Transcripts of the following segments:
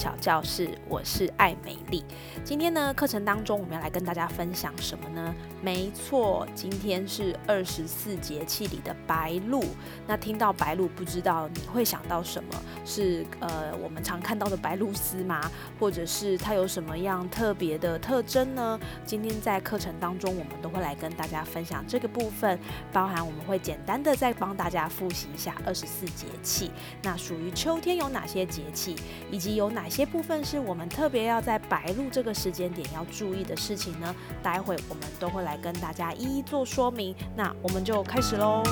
小教室，我是艾美丽。今天呢，课程当中我们要来跟大家分享什么呢？没错，今天是二十四节气里的白露。那听到白露，不知道你会想到什么？是呃，我们常看到的白露丝吗？或者是它有什么样特别的特征呢？今天在课程当中，我们都会来跟大家分享这个部分，包含我们会简单的再帮大家复习一下二十四节气。那属于秋天有哪些节气，以及有哪些部分是我们特别要在白露这个时间点要注意的事情呢？待会我们都会来跟大家一一做说明。那我们就开始喽。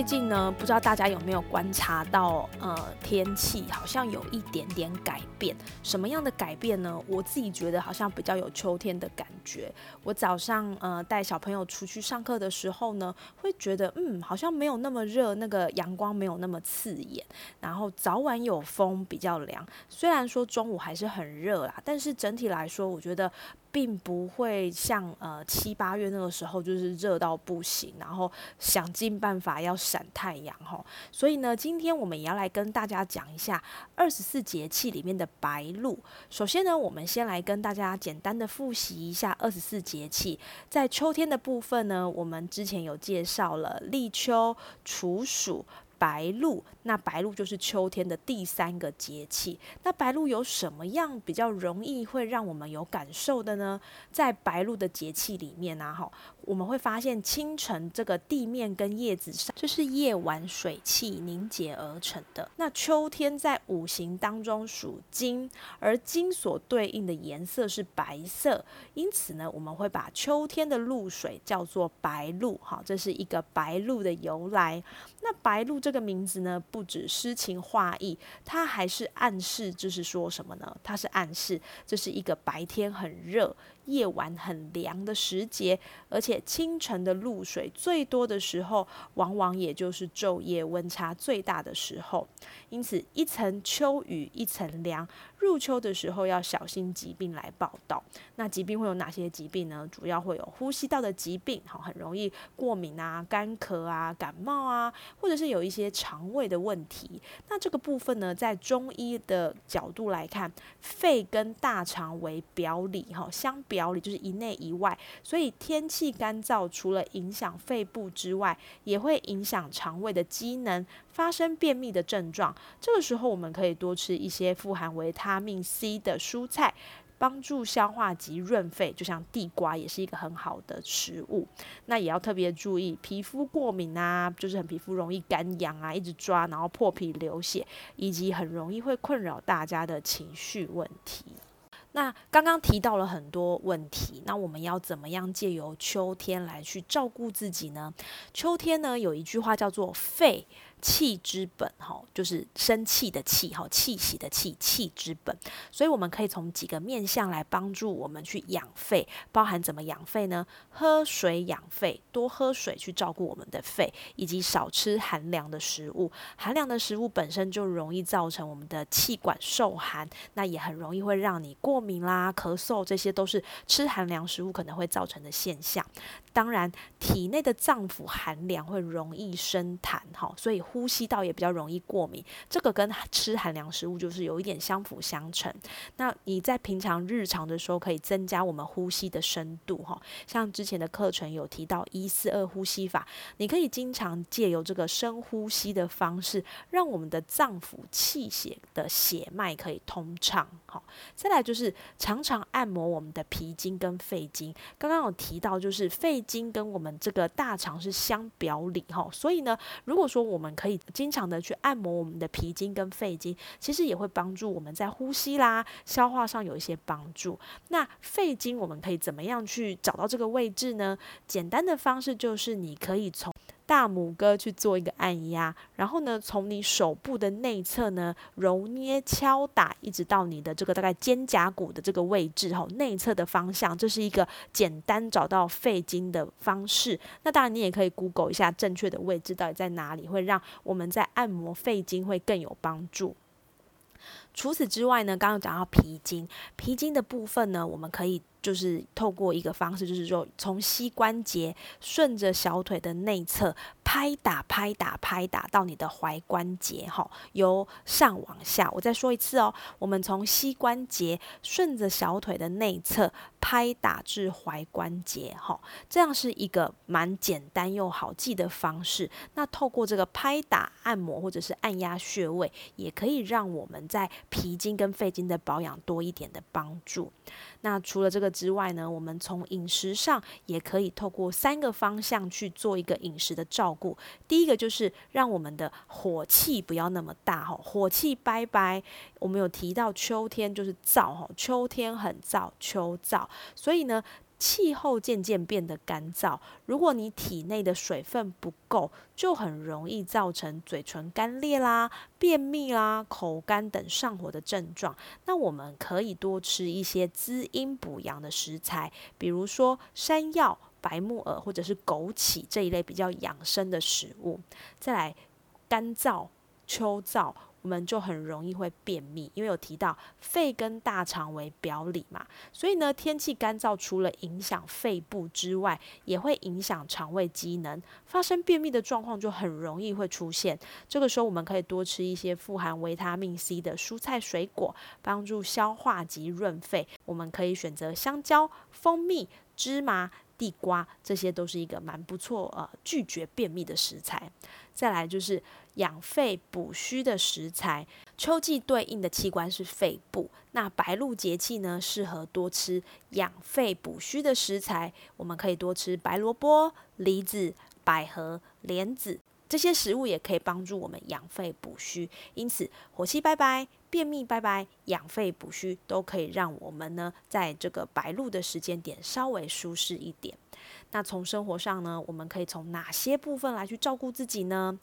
最近呢，不知道大家有没有观察到，呃，天气好像有一点点改变。什么样的改变呢？我自己觉得好像比较有秋天的感觉。我早上呃带小朋友出去上课的时候呢，会觉得嗯，好像没有那么热，那个阳光没有那么刺眼，然后早晚有风，比较凉。虽然说中午还是很热啦，但是整体来说，我觉得。并不会像呃七八月那个时候就是热到不行，然后想尽办法要闪太阳哈。所以呢，今天我们也要来跟大家讲一下二十四节气里面的白露。首先呢，我们先来跟大家简单的复习一下二十四节气。在秋天的部分呢，我们之前有介绍了立秋、处暑。白露，那白露就是秋天的第三个节气。那白露有什么样比较容易会让我们有感受的呢？在白露的节气里面呢，哈。我们会发现清晨这个地面跟叶子上，这是夜晚水汽凝结而成的。那秋天在五行当中属金，而金所对应的颜色是白色，因此呢，我们会把秋天的露水叫做白露。哈，这是一个白露的由来。那白露这这个名字呢，不止诗情画意，它还是暗示，就是说什么呢？它是暗示这是一个白天很热。夜晚很凉的时节，而且清晨的露水最多的时候，往往也就是昼夜温差最大的时候。因此，一层秋雨一层凉。入秋的时候要小心疾病来报道。那疾病会有哪些疾病呢？主要会有呼吸道的疾病，好，很容易过敏啊、干咳啊、感冒啊，或者是有一些肠胃的问题。那这个部分呢，在中医的角度来看，肺跟大肠为表里，哈，相表里就是一内一外。所以天气干燥，除了影响肺部之外，也会影响肠胃的机能。发生便秘的症状，这个时候我们可以多吃一些富含维他命 C 的蔬菜，帮助消化及润肺。就像地瓜也是一个很好的食物。那也要特别注意皮肤过敏啊，就是很皮肤容易干痒啊，一直抓然后破皮流血，以及很容易会困扰大家的情绪问题。那刚刚提到了很多问题，那我们要怎么样借由秋天来去照顾自己呢？秋天呢有一句话叫做“肺”。气之本，哈，就是生气的气，哈，气息的气，气之本。所以我们可以从几个面向来帮助我们去养肺，包含怎么养肺呢？喝水养肺，多喝水去照顾我们的肺，以及少吃寒凉的食物。寒凉的食物本身就容易造成我们的气管受寒，那也很容易会让你过敏啦、咳嗽，这些都是吃寒凉食物可能会造成的现象。当然，体内的脏腑寒凉会容易生痰，哈，所以呼吸道也比较容易过敏。这个跟吃寒凉食物就是有一点相辅相成。那你在平常日常的时候，可以增加我们呼吸的深度，哈，像之前的课程有提到一四二呼吸法，你可以经常借由这个深呼吸的方式，让我们的脏腑气血的血脉可以通畅。好，再来就是常常按摩我们的脾经跟肺经。刚刚有提到，就是肺经跟我们这个大肠是相表里哈，所以呢，如果说我们可以经常的去按摩我们的脾经跟肺经，其实也会帮助我们在呼吸啦、消化上有一些帮助。那肺经我们可以怎么样去找到这个位置呢？简单的方式就是你可以从大拇哥去做一个按压，然后呢，从你手部的内侧呢揉捏敲打，一直到你的这个大概肩胛骨的这个位置哈，内侧的方向，这是一个简单找到肺经的方式。那当然，你也可以 Google 一下正确的位置到底在哪里，会让我们在按摩肺经会更有帮助。除此之外呢，刚刚讲到脾经，脾经的部分呢，我们可以。就是透过一个方式，就是说从膝关节顺着小腿的内侧拍打、拍打、拍打到你的踝关节，哈，由上往下。我再说一次哦，我们从膝关节顺着小腿的内侧拍打至踝关节，哈，这样是一个蛮简单又好记的方式。那透过这个拍打、按摩或者是按压穴位，也可以让我们在脾经跟肺经的保养多一点的帮助。那除了这个之外呢，我们从饮食上也可以透过三个方向去做一个饮食的照顾。第一个就是让我们的火气不要那么大哈，火气拜拜。我们有提到秋天就是燥哈，秋天很燥，秋燥，所以呢。气候渐渐变得干燥，如果你体内的水分不够，就很容易造成嘴唇干裂啦、便秘啦、口干等上火的症状。那我们可以多吃一些滋阴补阳的食材，比如说山药、白木耳或者是枸杞这一类比较养生的食物。再来，干燥、秋燥。我们就很容易会便秘，因为有提到肺跟大肠为表里嘛，所以呢，天气干燥除了影响肺部之外，也会影响肠胃机能，发生便秘的状况就很容易会出现。这个时候，我们可以多吃一些富含维他命 C 的蔬菜水果，帮助消化及润肺。我们可以选择香蕉、蜂蜜、芝麻。地瓜这些都是一个蛮不错呃拒绝便秘的食材。再来就是养肺补虚的食材。秋季对应的器官是肺部，那白露节气呢适合多吃养肺补虚的食材。我们可以多吃白萝卜、梨子、百合、莲子这些食物，也可以帮助我们养肺补虚。因此，火气拜拜。便秘拜拜，养肺补虚都可以让我们呢，在这个白露的时间点稍微舒适一点。那从生活上呢，我们可以从哪些部分来去照顾自己呢？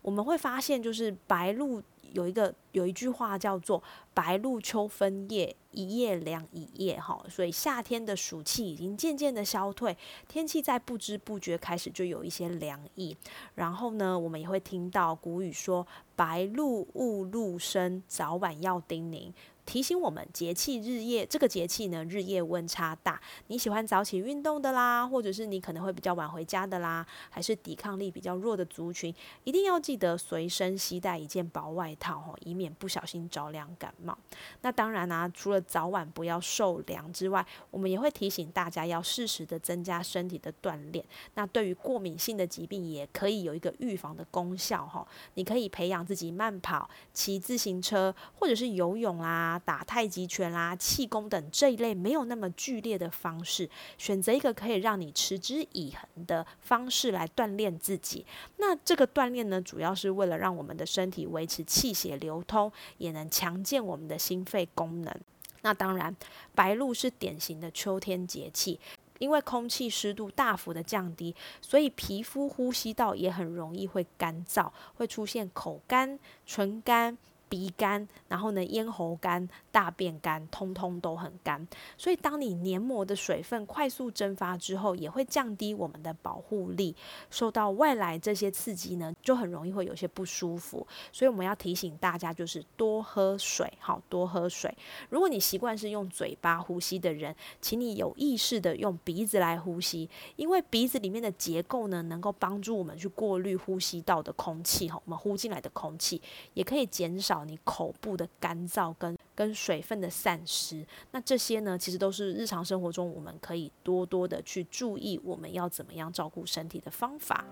我们会发现，就是白露。有一个有一句话叫做“白露秋分夜，一夜凉一夜”哈，所以夏天的暑气已经渐渐的消退，天气在不知不觉开始就有一些凉意。然后呢，我们也会听到古语说“白露勿露生，早晚要叮咛”。提醒我们节气日夜，这个节气呢日夜温差大。你喜欢早起运动的啦，或者是你可能会比较晚回家的啦，还是抵抗力比较弱的族群，一定要记得随身携带一件薄外套哦，以免不小心着凉感冒。那当然啦，除了早晚不要受凉之外，我们也会提醒大家要适时的增加身体的锻炼。那对于过敏性的疾病，也可以有一个预防的功效哈。你可以培养自己慢跑、骑自行车，或者是游泳啦打太极拳啦、气功等这一类没有那么剧烈的方式，选择一个可以让你持之以恒的方式来锻炼自己。那这个锻炼呢，主要是为了让我们的身体维持气血流通，也能强健我们的心肺功能。那当然，白露是典型的秋天节气，因为空气湿度大幅的降低，所以皮肤呼吸道也很容易会干燥，会出现口干、唇干。鼻干，然后呢，咽喉干、大便干，通通都很干。所以，当你黏膜的水分快速蒸发之后，也会降低我们的保护力。受到外来这些刺激呢，就很容易会有些不舒服。所以，我们要提醒大家，就是多喝水，好，多喝水。如果你习惯是用嘴巴呼吸的人，请你有意识的用鼻子来呼吸，因为鼻子里面的结构呢，能够帮助我们去过滤呼吸道的空气，哈，我们呼进来的空气也可以减少。你口部的干燥跟跟水分的散失，那这些呢，其实都是日常生活中我们可以多多的去注意，我们要怎么样照顾身体的方法。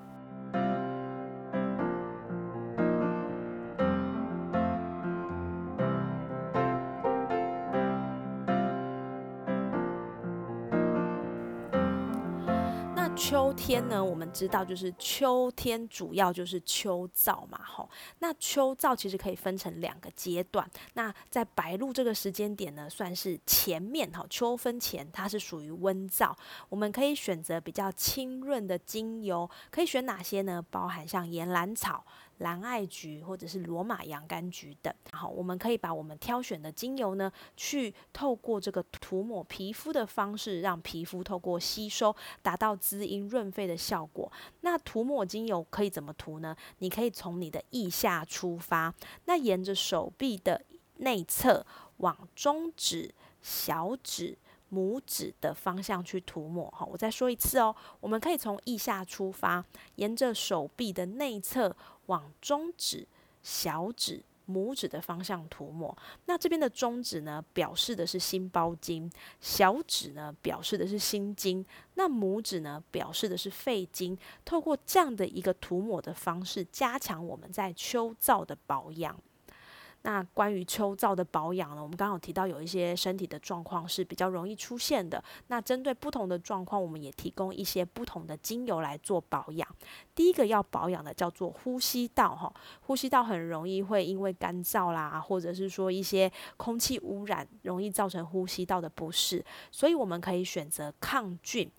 秋天呢，我们知道就是秋天主要就是秋燥嘛，吼。那秋燥其实可以分成两个阶段。那在白露这个时间点呢，算是前面哈，秋分前它是属于温燥。我们可以选择比较清润的精油，可以选哪些呢？包含像岩兰草。蓝艾菊或者是罗马洋甘菊等，好，我们可以把我们挑选的精油呢，去透过这个涂抹皮肤的方式，让皮肤透过吸收，达到滋阴润肺的效果。那涂抹精油可以怎么涂呢？你可以从你的腋下出发，那沿着手臂的内侧往中指、小指。拇指的方向去涂抹哈，我再说一次哦，我们可以从腋下出发，沿着手臂的内侧往中指、小指、拇指的方向涂抹。那这边的中指呢，表示的是心包经；小指呢，表示的是心经；那拇指呢，表示的是肺经。透过这样的一个涂抹的方式，加强我们在秋燥的保养。那关于秋燥的保养呢？我们刚刚有提到有一些身体的状况是比较容易出现的。那针对不同的状况，我们也提供一些不同的精油来做保养。第一个要保养的叫做呼吸道，哈，呼吸道很容易会因为干燥啦，或者是说一些空气污染，容易造成呼吸道的不适。所以我们可以选择抗菌、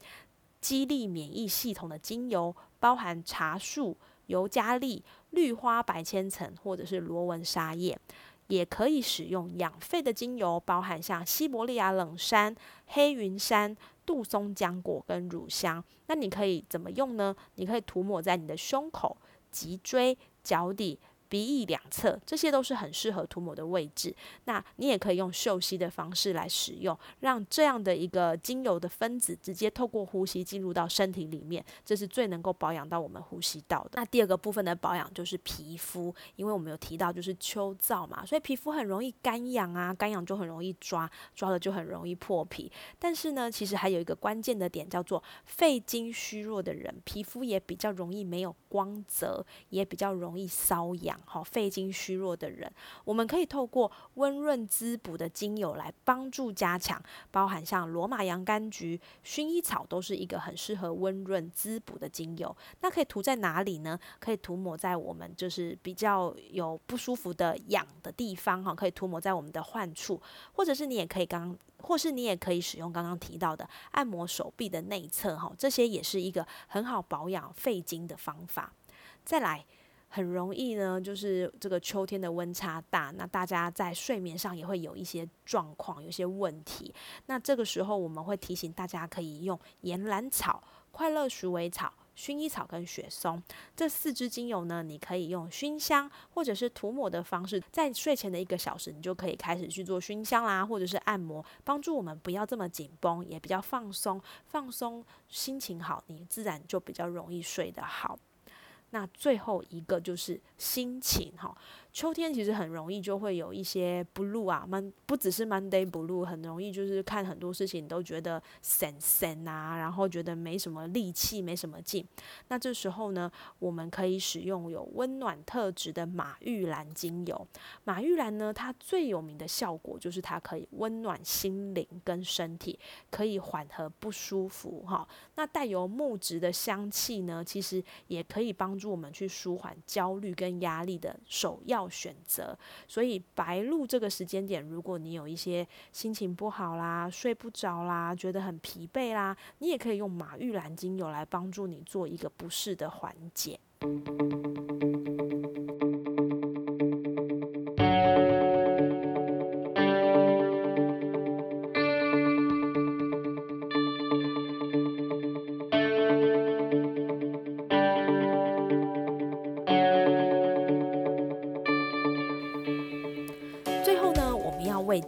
激励免疫系统的精油，包含茶树。尤加利、绿花白千层或者是螺纹沙叶，也可以使用养肺的精油，包含像西伯利亚冷杉、黑云杉、杜松浆果跟乳香。那你可以怎么用呢？你可以涂抹在你的胸口、脊椎、脚底。鼻翼两侧，这些都是很适合涂抹的位置。那你也可以用嗅吸的方式来使用，让这样的一个精油的分子直接透过呼吸进入到身体里面，这是最能够保养到我们呼吸道的。那第二个部分的保养就是皮肤，因为我们有提到就是秋燥嘛，所以皮肤很容易干痒啊，干痒就很容易抓，抓了就很容易破皮。但是呢，其实还有一个关键的点叫做肺经虚弱的人，皮肤也比较容易没有光泽，也比较容易瘙痒。好，肺经虚弱的人，我们可以透过温润滋补的精油来帮助加强，包含像罗马洋甘菊、薰衣草都是一个很适合温润滋补的精油。那可以涂在哪里呢？可以涂抹在我们就是比较有不舒服的痒的地方，哈，可以涂抹在我们的患处，或者是你也可以刚，或是你也可以使用刚刚提到的按摩手臂的内侧，哈，这些也是一个很好保养肺经的方法。再来。很容易呢，就是这个秋天的温差大，那大家在睡眠上也会有一些状况，有些问题。那这个时候我们会提醒大家，可以用岩兰草、快乐鼠尾草、薰衣草跟雪松这四支精油呢，你可以用熏香或者是涂抹的方式，在睡前的一个小时，你就可以开始去做熏香啦，或者是按摩，帮助我们不要这么紧绷，也比较放松，放松心情好，你自然就比较容易睡得好。那最后一个就是心情哈。秋天其实很容易就会有一些 blue 啊，mon 不只是 Monday blue，很容易就是看很多事情都觉得神神啊，然后觉得没什么力气，没什么劲。那这时候呢，我们可以使用有温暖特质的马玉兰精油。马玉兰呢，它最有名的效果就是它可以温暖心灵跟身体，可以缓和不舒服哈。那带有木质的香气呢，其实也可以帮助我们去舒缓焦虑跟压力的首要。要选择，所以白露这个时间点，如果你有一些心情不好啦、睡不着啦、觉得很疲惫啦，你也可以用马玉兰精油来帮助你做一个不适的缓解。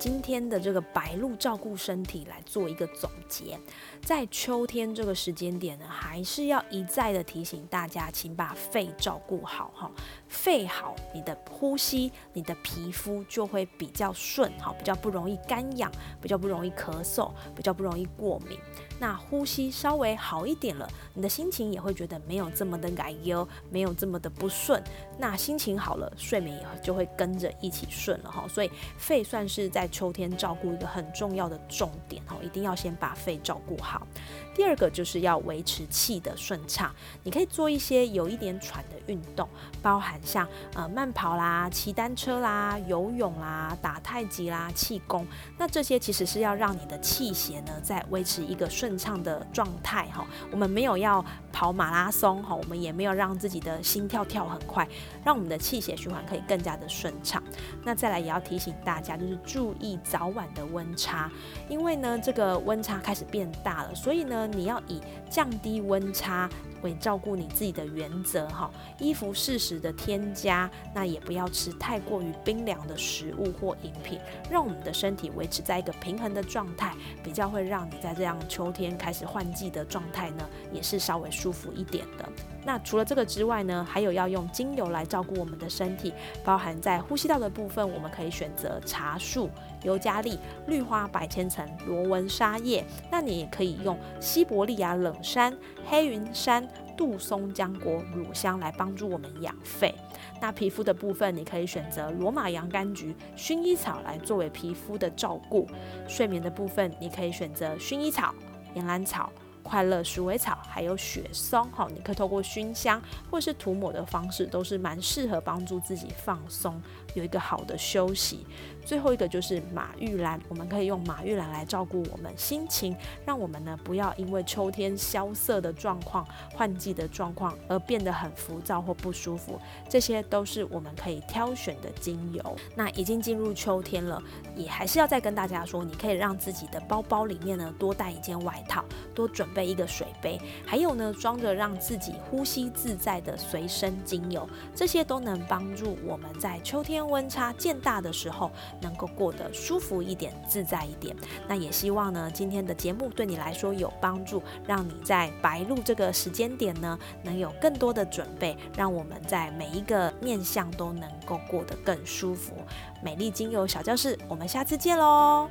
今天的这个白露照顾身体来做一个总结，在秋天这个时间点呢，还是要一再的提醒大家，请把肺照顾好哈。肺好，你的呼吸、你的皮肤就会比较顺，好，比较不容易干痒，比较不容易咳嗽，比较不容易过敏。那呼吸稍微好一点了，你的心情也会觉得没有这么的改忧，没有这么的不顺。那心情好了，睡眠也就会跟着一起顺了哈。所以肺算是在秋天照顾一个很重要的重点哦，一定要先把肺照顾好。第二个就是要维持气的顺畅，你可以做一些有一点喘的运动，包含像呃慢跑啦、骑单车啦、游泳啦、打太极啦、气功。那这些其实是要让你的气血呢在维持一个顺畅的状态哈。我们没有要跑马拉松哈，我们也没有让自己的心跳跳很快，让我们的气血循环可以更加的顺畅。那再来也要提醒大家，就是注意早晚的温差，因为呢这个温差开始变大了，所以呢。你要以降低温差为照顾你自己的原则哈，衣服适时的贴添加，那也不要吃太过于冰凉的食物或饮品，让我们的身体维持在一个平衡的状态，比较会让你在这样秋天开始换季的状态呢，也是稍微舒服一点的。那除了这个之外呢，还有要用精油来照顾我们的身体，包含在呼吸道的部分，我们可以选择茶树、尤加利、绿花百千层、罗纹沙叶。那你也可以用西伯利亚冷杉、黑云杉、杜松浆果、乳香来帮助我们养肺。那皮肤的部分，你可以选择罗马洋甘菊、薰衣草来作为皮肤的照顾。睡眠的部分，你可以选择薰衣草、岩兰草。快乐鼠尾草还有雪松，哈，你可以透过熏香或是涂抹的方式，都是蛮适合帮助自己放松，有一个好的休息。最后一个就是马玉兰，我们可以用马玉兰来照顾我们心情，让我们呢不要因为秋天萧瑟的状况、换季的状况而变得很浮躁或不舒服。这些都是我们可以挑选的精油。那已经进入秋天了，也还是要再跟大家说，你可以让自己的包包里面呢多带一件外套，多准备一个水杯，还有呢装着让自己呼吸自在的随身精油，这些都能帮助我们在秋天温差渐大的时候能够过得舒服一点自在一点。那也希望呢今天的节目对你来说有帮助让你在白露这个时间点呢能有更多的准备让我们在每一个面向都能够过得更舒服。美丽精油小教室我们下次见喽